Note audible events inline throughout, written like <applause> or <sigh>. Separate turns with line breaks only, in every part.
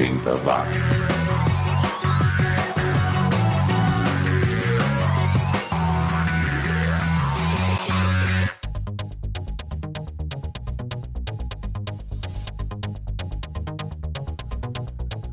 80 watts.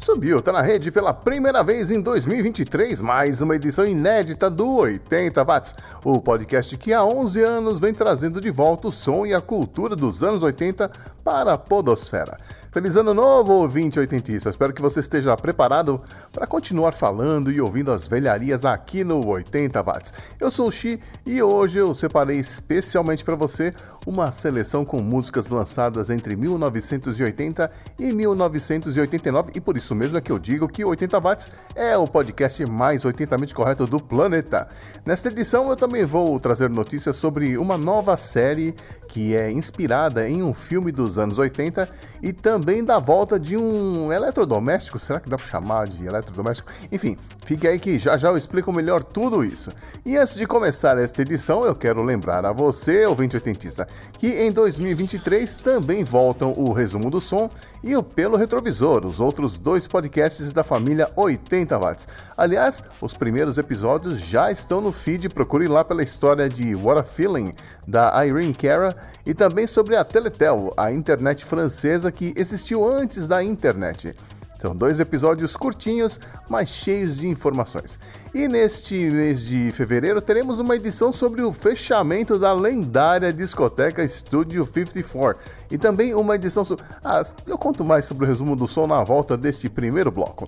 Subiu, tá na rede pela primeira vez em 2023, mais uma edição inédita do 80 Watts, o podcast que há 11 anos vem trazendo de volta o som e a cultura dos anos 80 para a podosfera. Feliz ano novo, ouvinte oitentista. Espero que você esteja preparado para continuar falando e ouvindo as velharias aqui no 80 Watts. Eu sou o Xi e hoje eu separei especialmente para você uma seleção com músicas lançadas entre 1980 e 1989 e por isso mesmo é que eu digo que 80 Watts é o podcast mais 80mente correto do planeta. Nesta edição eu também vou trazer notícias sobre uma nova série que é inspirada em um filme dos anos 80 e também também da volta de um eletrodoméstico. Será que dá para chamar de eletrodoméstico? Enfim, fique aí que já já eu explico melhor tudo isso. E antes de começar esta edição, eu quero lembrar a você, ouvinte oitentista, que em 2023 também voltam o resumo do som e o Pelo Retrovisor, os outros dois podcasts da família 80 watts. Aliás, os primeiros episódios já estão no feed, procure lá pela história de What a Feeling, da Irene Cara, e também sobre a Teletel, a internet francesa que existiu antes da internet. São dois episódios curtinhos, mas cheios de informações. E neste mês de fevereiro teremos uma edição sobre o fechamento da lendária discoteca Studio 54 e também uma edição sobre. Ah, eu conto mais sobre o resumo do som na volta deste primeiro bloco.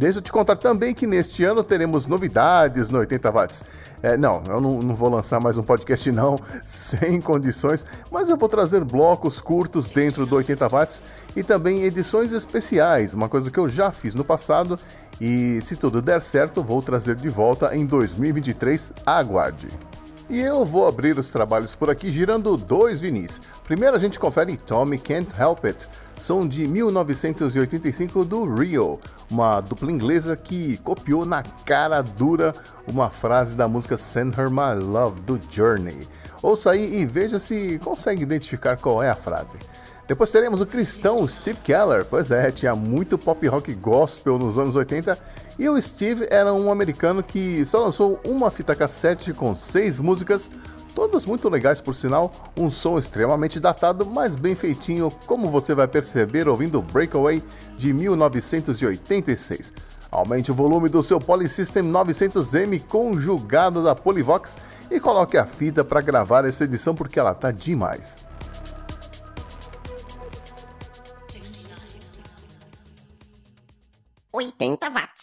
Deixa eu te contar também que neste ano teremos novidades no 80 watts. É, não, eu não, não, vou lançar mais um podcast <laughs> não, sem condições, mas eu vou trazer blocos curtos dentro do 80 watts e também edições especiais, uma coisa que eu já fiz no passado e se tudo der certo vou trazer de volta em 2023. Aguarde! E eu vou abrir os trabalhos por aqui girando dois vinis. Primeiro a gente confere Tommy Can't Help It, som de 1985 do Rio, uma dupla inglesa que copiou na cara dura uma frase da música Send Her My Love do Journey. Ouça aí e veja se consegue identificar qual é a frase. Depois teremos o cristão Steve Keller. Pois é, tinha muito pop rock gospel nos anos 80 e o Steve era um americano que só lançou uma fita cassete com seis músicas, todas muito legais por sinal, um som extremamente datado, mas bem feitinho, como você vai perceber ouvindo Breakaway de 1986. Aumente o volume do seu Polysystem 900M conjugado da Polyvox e coloque a fita para gravar essa edição porque ela tá demais.
80 watts.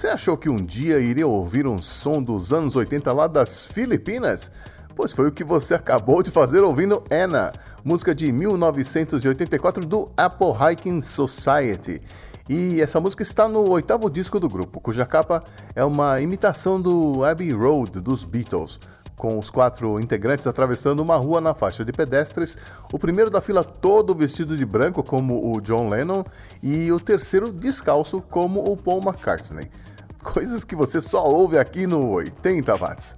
Você achou que um dia iria ouvir um som dos anos 80 lá das Filipinas? Pois foi o que você acabou de fazer ouvindo Anna, música de 1984 do Apple Hiking Society. E essa música está no oitavo disco do grupo, cuja capa é uma imitação do Abbey Road dos Beatles com os quatro integrantes atravessando uma rua na faixa de pedestres, o primeiro da fila todo vestido de branco, como o John Lennon, e o terceiro descalço, como o Paul McCartney. <laughs> Coisas que você só ouve aqui no 80 watts.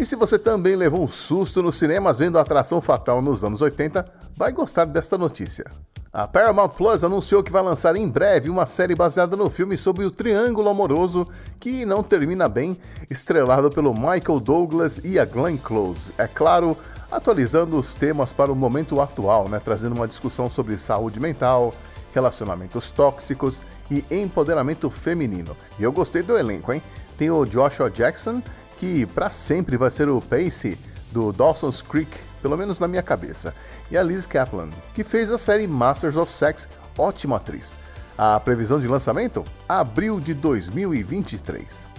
E se você também levou um susto nos cinemas vendo a atração fatal nos anos 80, vai gostar desta notícia. A Paramount Plus anunciou que vai lançar em breve uma série baseada no filme sobre o triângulo amoroso que não termina bem, estrelado pelo Michael Douglas e a Glenn Close. É claro, atualizando os temas para o momento atual, né, trazendo uma discussão sobre saúde mental, relacionamentos tóxicos e empoderamento feminino. E eu gostei do elenco, hein? Tem o Joshua Jackson, que para sempre vai ser o Pacey do Dawson's Creek pelo menos na minha cabeça, e a Liz Kaplan, que fez a série Masters of Sex, ótima atriz. A previsão de lançamento? Abril de 2023.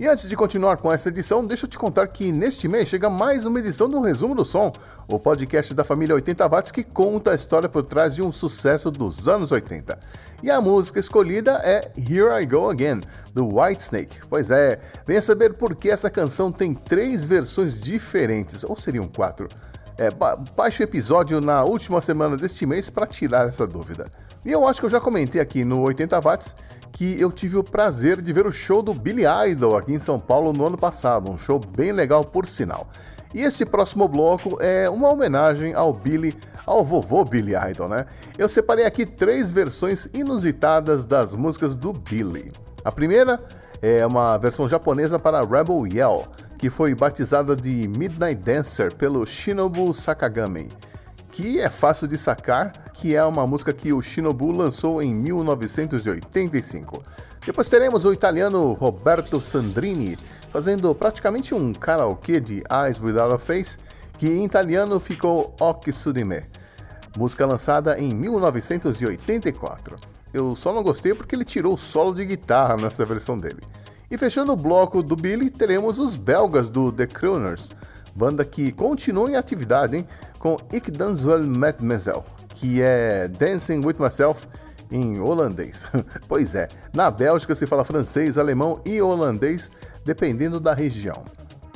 E antes de continuar com essa edição, deixa eu te contar que neste mês chega mais uma edição do Resumo do Som, o podcast da família 80 Watts que conta a história por trás de um sucesso dos anos 80. E a música escolhida é Here I Go Again, do Whitesnake. Pois é, venha saber por que essa canção tem três versões diferentes, ou seriam quatro. É, ba baixe o episódio na última semana deste mês para tirar essa dúvida. E eu acho que eu já comentei aqui no 80 Watts que eu tive o prazer de ver o show do Billy Idol aqui em São Paulo no ano passado, um show bem legal por sinal. E esse próximo bloco é uma homenagem ao Billy, ao vovô Billy Idol, né? Eu separei aqui três versões inusitadas das músicas do Billy. A primeira é uma versão japonesa para Rebel Yell, que foi batizada de Midnight Dancer pelo Shinobu Sakagami que é fácil de sacar, que é uma música que o Shinobu lançou em 1985. Depois teremos o italiano Roberto Sandrini fazendo praticamente um karaokê de Eyes Without a Face, que em italiano ficou Occhi su di me, música lançada em 1984. Eu só não gostei porque ele tirou o solo de guitarra nessa versão dele. E fechando o bloco do Billy, teremos os belgas do The Crooners, banda que continua em atividade, hein? Com Ik dans wel met mezelf, que é Dancing with Myself em holandês. <laughs> pois é, na Bélgica se fala francês, alemão e holandês, dependendo da região.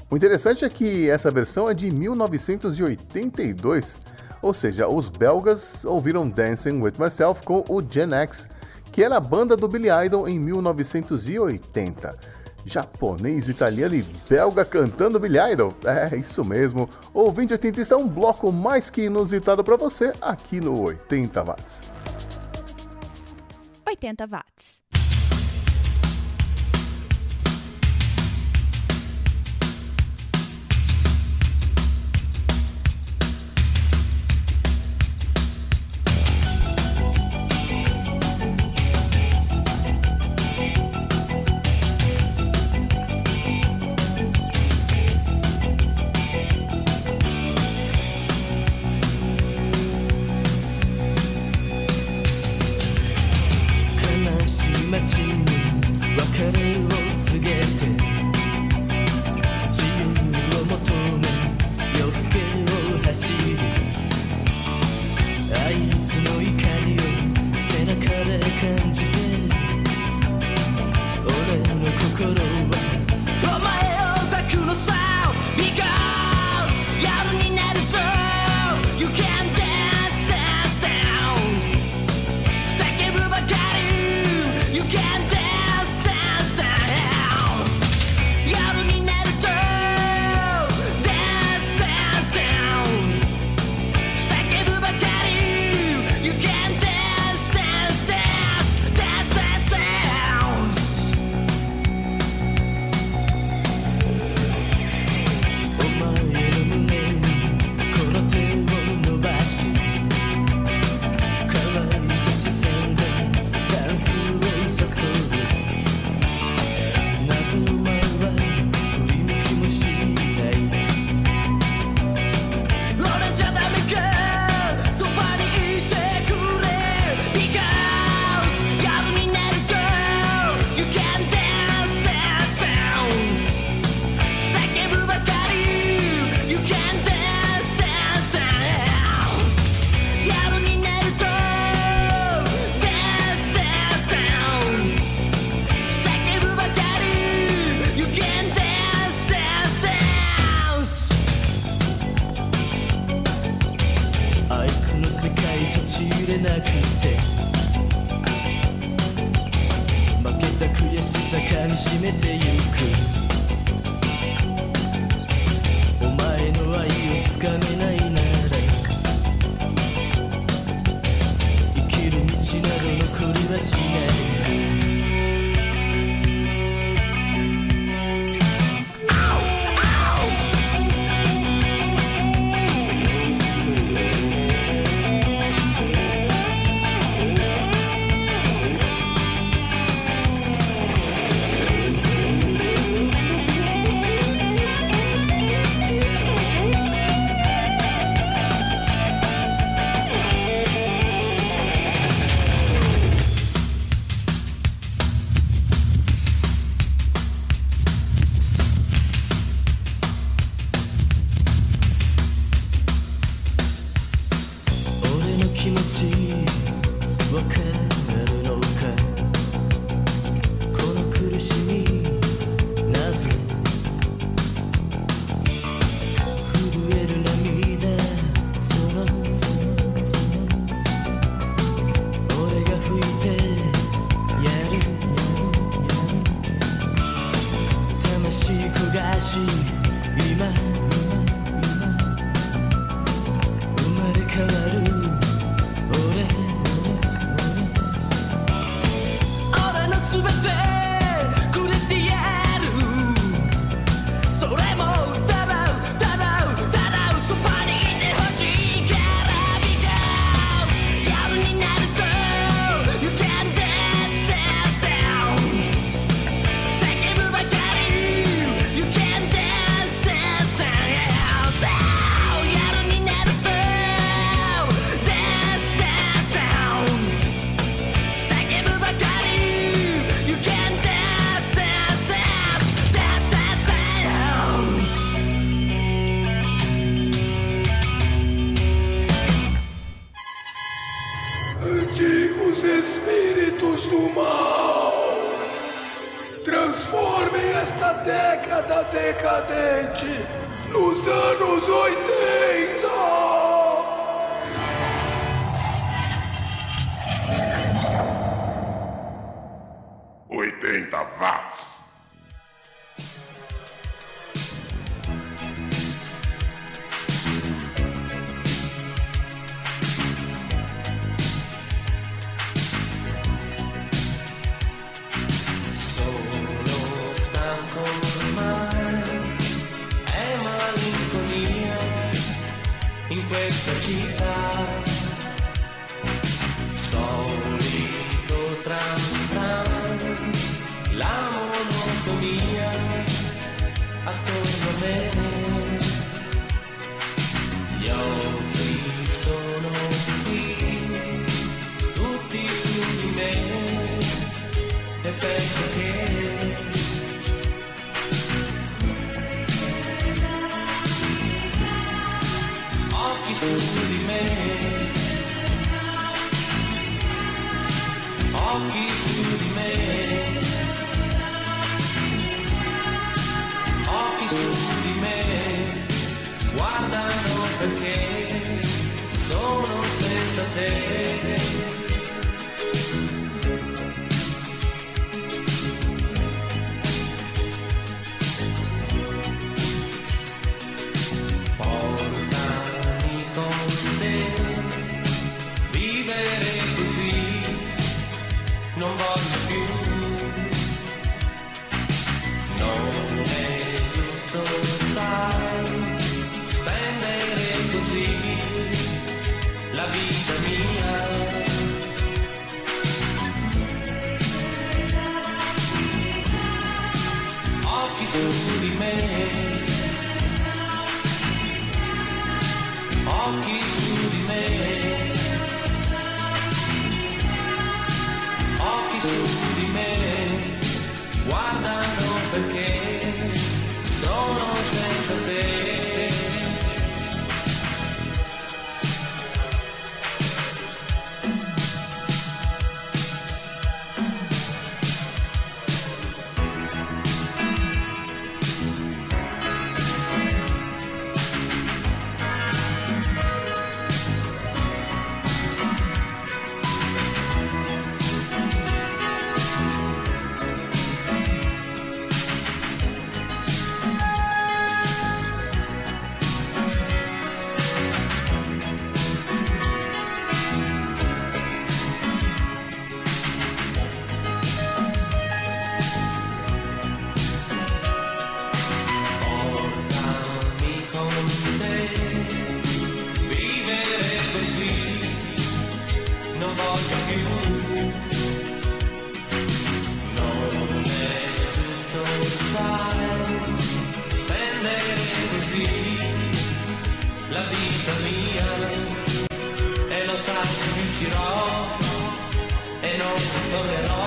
O interessante é que essa versão é de 1982, ou seja, os belgas ouviram Dancing with Myself com o Gen X, que era a banda do Billy Idol em 1980 japonês, italiano e belga cantando Billy Idol. É, isso mesmo. O 2080 está um bloco mais que inusitado para você aqui no 80 Watts.
80 Watts. Thank at
all.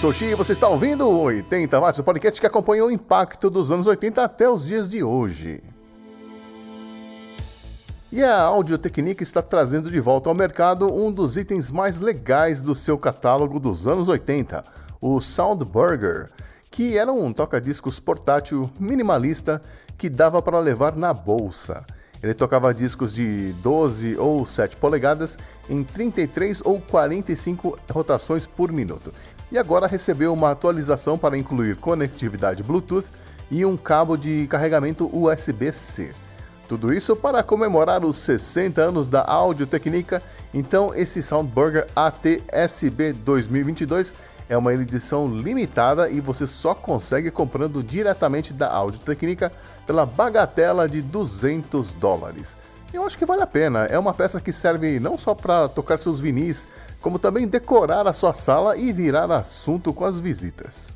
Sou Xi e você está ouvindo o 80 Watts, o podcast que acompanhou o impacto dos anos 80 até os dias de hoje.
E a Audio-Technica está trazendo de volta ao mercado um dos itens mais legais do seu catálogo dos anos 80, o Soundburger, que era um toca-discos portátil minimalista que dava para levar na bolsa. Ele tocava discos de 12 ou 7 polegadas em 33 ou 45 rotações por minuto. E agora recebeu uma atualização para incluir conectividade Bluetooth e um cabo de carregamento USB-C. Tudo isso para comemorar os 60 anos da Audio Technica. Então, esse Soundburger AT-SB 2022 é uma edição limitada e você só consegue comprando diretamente da Audio Technica pela bagatela de 200 dólares. Eu acho que vale a pena. É uma peça que serve não só para tocar seus vinis, como também decorar a sua sala e virar assunto com as visitas.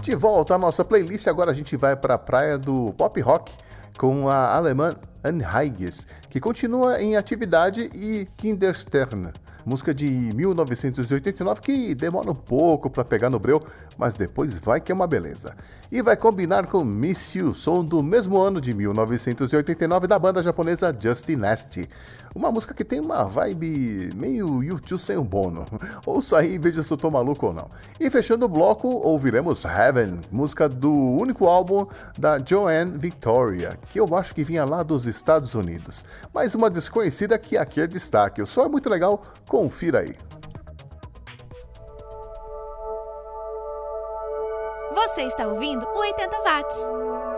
De volta à nossa playlist, agora a gente vai para a praia do pop rock com a alemã Anheiges, que continua em atividade, e Kinderstern, música de 1989 que demora um pouco para pegar no breu, mas depois vai que é uma beleza. E vai combinar com Miss You, som do mesmo ano de 1989 da banda japonesa Justin Nasty. Uma música que tem uma vibe meio YouTube sem o Bono. <laughs> Ouça aí e veja se eu tô maluco ou não. E fechando o bloco, ouviremos Heaven, música do único álbum da Joanne Victoria, que eu acho que vinha lá dos Estados Unidos. Mais uma desconhecida que aqui é destaque. O som é muito legal, confira aí.
Você está ouvindo o 80 Watts.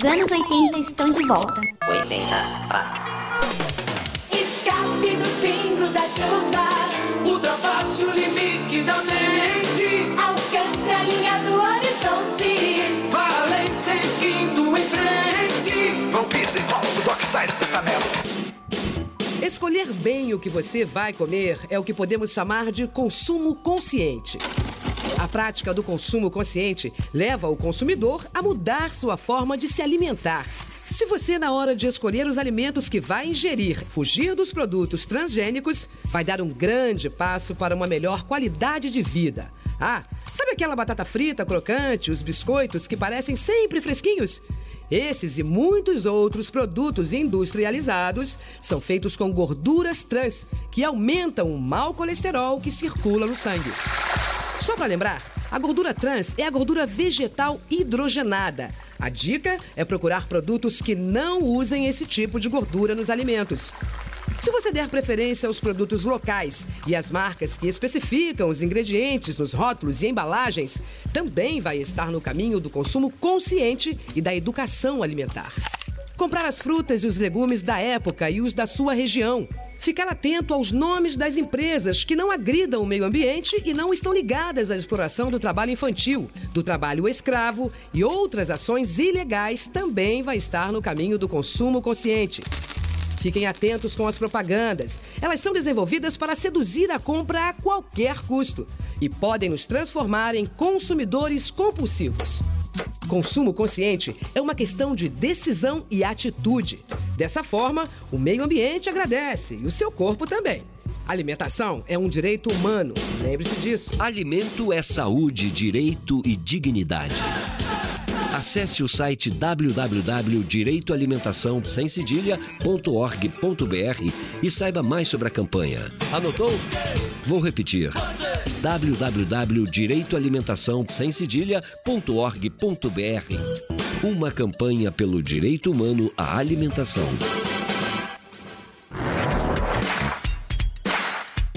Os anos 80 estão de volta.
80 watts.
Escape dos pingos da chuva,
Ultrapasse o limite da mente.
alcance a linha do horizonte.
Vá além seguindo em frente. Não pise em falso, toque, sai dessa merda.
Escolher bem o que você vai comer é o que podemos chamar de consumo consciente. A prática do consumo consciente leva o consumidor a mudar sua forma de se alimentar. Se você, na hora de escolher os alimentos que vai ingerir, fugir dos produtos transgênicos, vai dar um grande passo para uma melhor qualidade de vida. Ah, sabe aquela batata frita crocante, os biscoitos que parecem sempre fresquinhos? Esses e muitos outros produtos industrializados são feitos com gorduras trans, que aumentam o mau colesterol que circula no sangue. Só para lembrar, a gordura trans é a gordura vegetal hidrogenada. A dica é procurar produtos que não usem esse tipo de gordura nos alimentos. Se você der preferência aos produtos locais e às marcas que especificam os ingredientes nos rótulos e embalagens, também vai estar no caminho do consumo consciente e da educação alimentar. Comprar as frutas e os legumes da época e os da sua região. Ficar atento aos nomes das empresas que não agridam o meio ambiente e não estão ligadas à exploração do trabalho infantil, do trabalho escravo e outras ações ilegais também vai estar no caminho do consumo consciente. Fiquem atentos com as propagandas. Elas são desenvolvidas para seduzir a compra a qualquer custo e podem nos transformar em consumidores compulsivos. Consumo consciente é uma questão de decisão e atitude. Dessa forma, o meio ambiente agradece e o seu corpo também. Alimentação é um direito humano. Lembre-se disso.
Alimento é saúde, direito e dignidade. Acesse o site www.direitoalimentação.org.br e saiba mais sobre a campanha. Anotou? Vou repetir. www.direitoalimentação.org.br Uma campanha pelo direito humano à alimentação.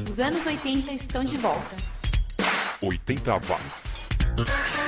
Os anos 80 estão de volta.
80 watts.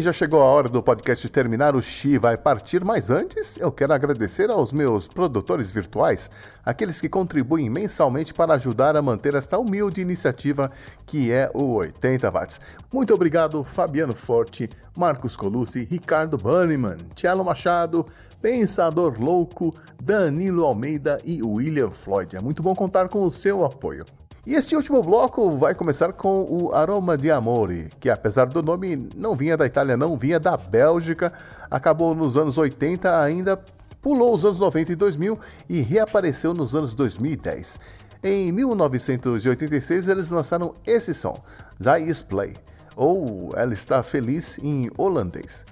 Já chegou a hora do podcast terminar, o Xi vai partir, mas antes eu quero agradecer aos meus produtores virtuais, aqueles que contribuem mensalmente para ajudar a manter esta humilde iniciativa que é o 80 Watts. Muito obrigado, Fabiano Forte, Marcos Colucci, Ricardo Banniman, Tielo Machado, Pensador Louco, Danilo Almeida e William Floyd. É muito bom contar com o seu apoio. E este último bloco vai começar com o Aroma di Amore, que apesar do nome não vinha da Itália, não vinha da Bélgica, acabou nos anos 80, ainda pulou os anos 90 e 2000 e reapareceu nos anos 2010. Em 1986 eles lançaram esse som, Zij is Play, ou Ela está feliz em holandês.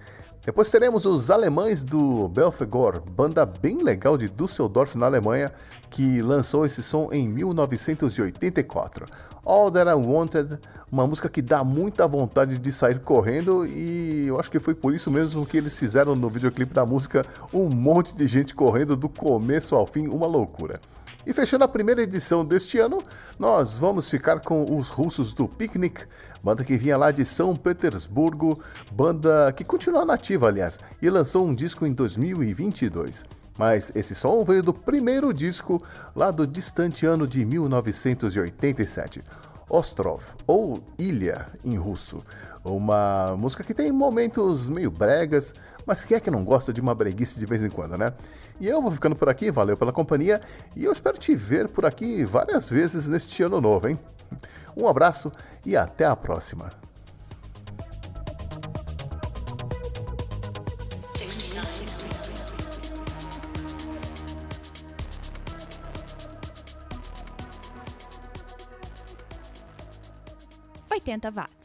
Depois teremos os alemães do Belfegor, banda bem legal de Düsseldorf na Alemanha, que lançou esse som em 1984. All That I Wanted, uma música que dá muita vontade de sair correndo e eu acho que foi por isso mesmo que eles fizeram no videoclipe da música um monte de gente correndo do começo ao fim, uma loucura. E fechando a primeira edição deste ano, nós vamos ficar com os russos do Picnic, banda que vinha lá de São Petersburgo, banda que continua nativa, aliás, e lançou um disco em 2022. Mas esse som veio do primeiro disco lá do distante ano de 1987. Ostrov, ou Ilha em russo. Uma música que tem momentos meio bregas, mas quem é que não gosta de uma breguice de vez em quando, né? E eu vou ficando por aqui, valeu pela companhia e eu espero te ver por aqui várias vezes neste ano novo, hein? Um abraço e até a próxima.
Oitenta watts.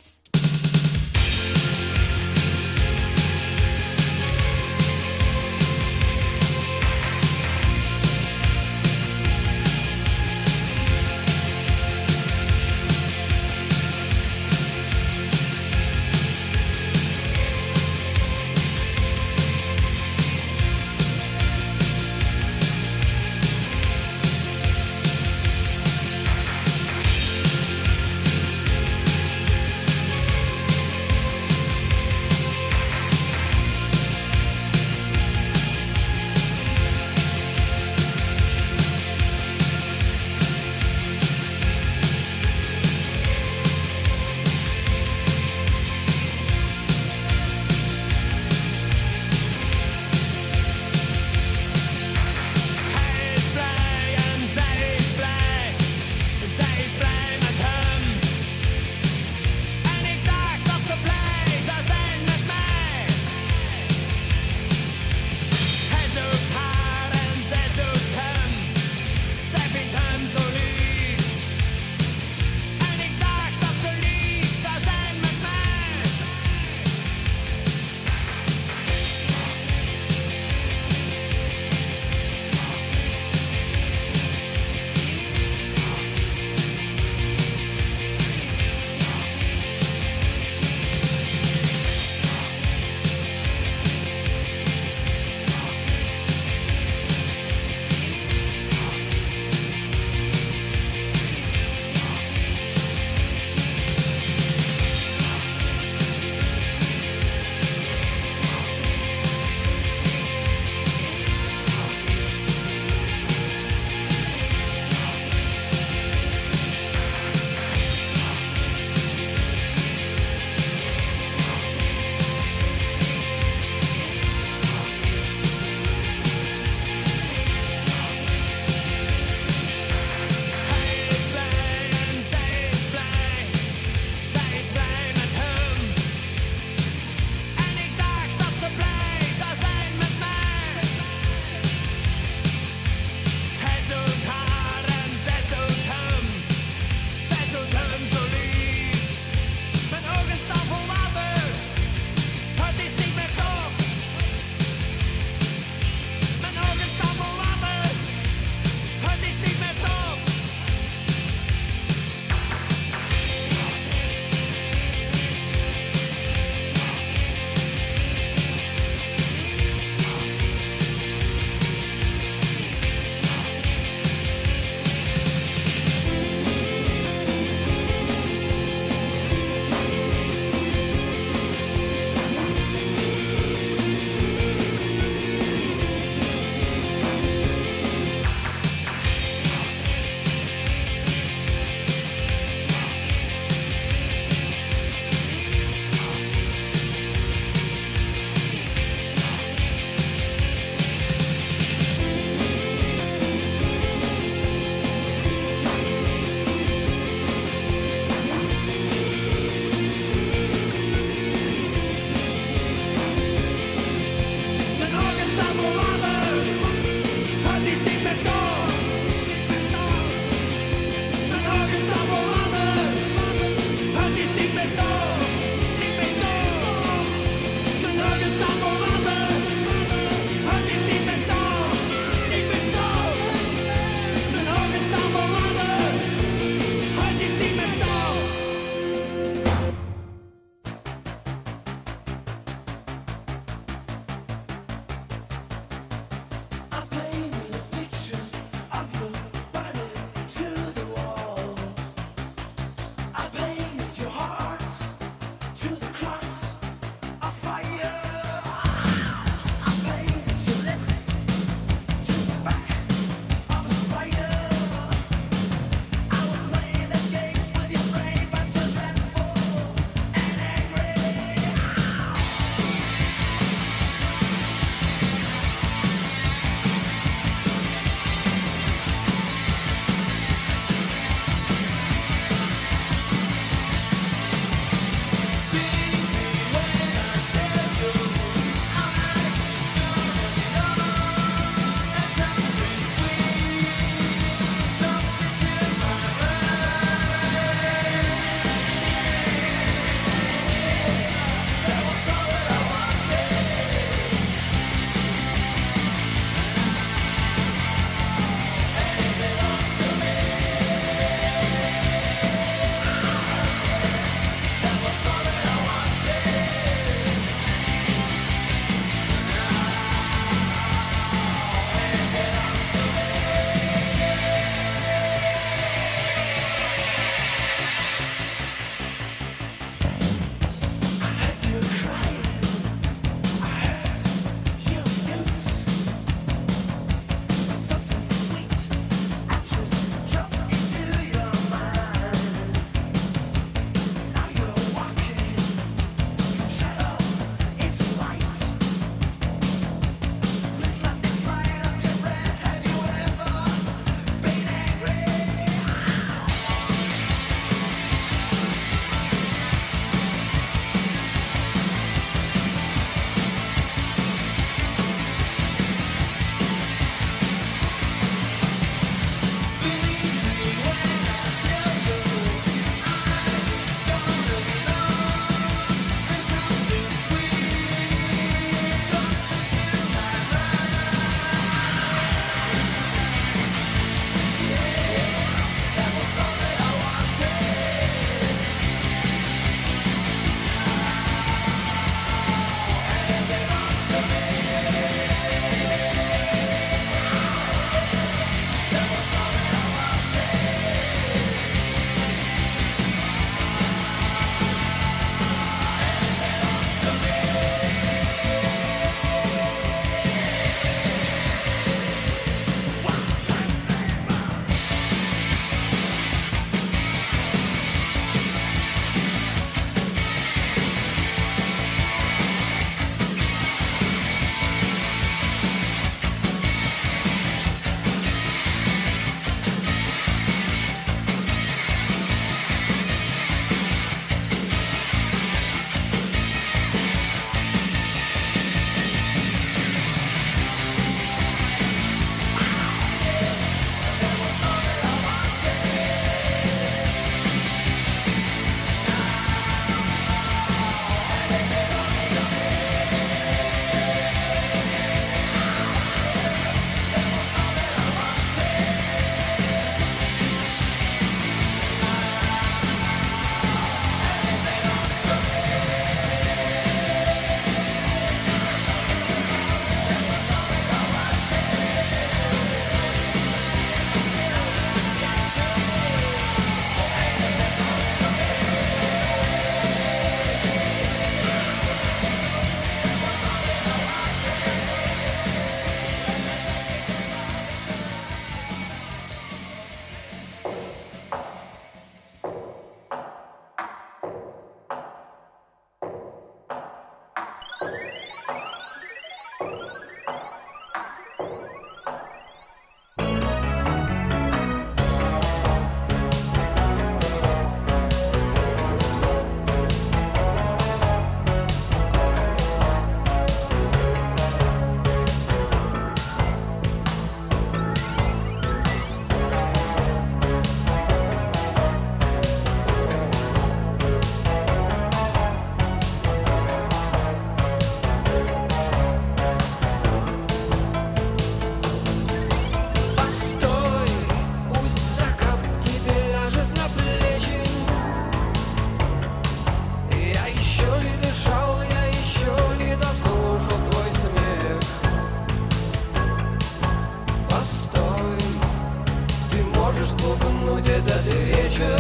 толкнуть этот вечер.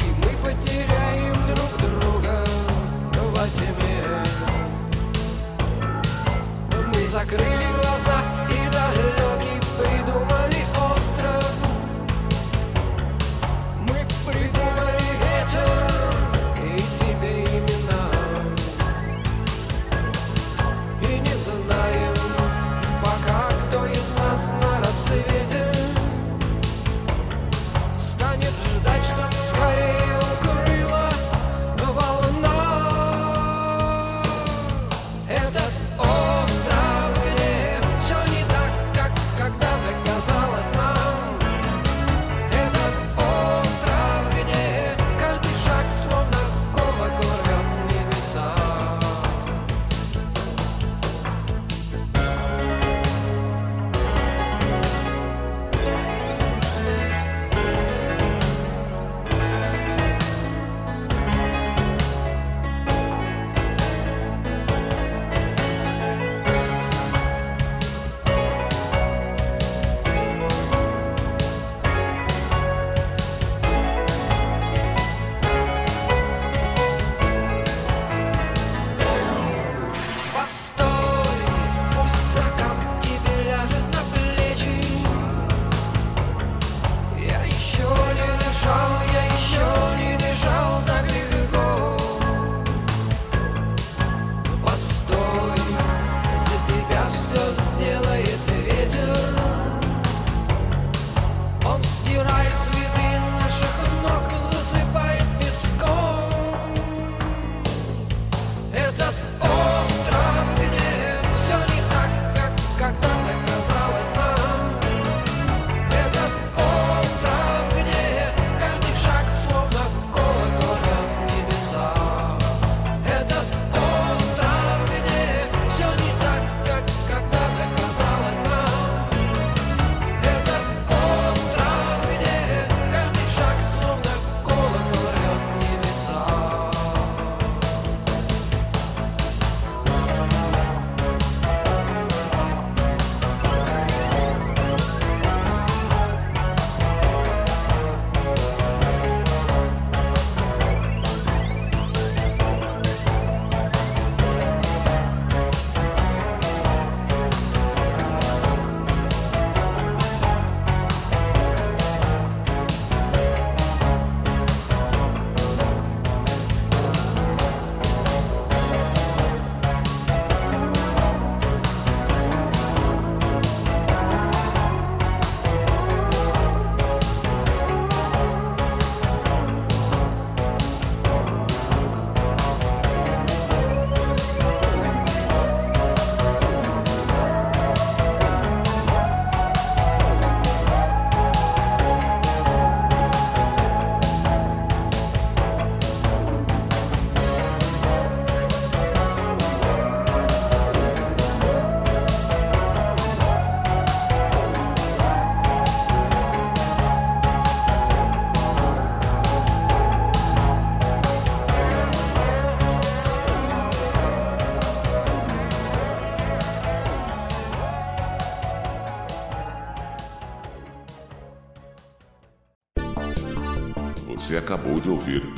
И мы потеряем друг друга во тьме. Мы закрыли глаза и
далекие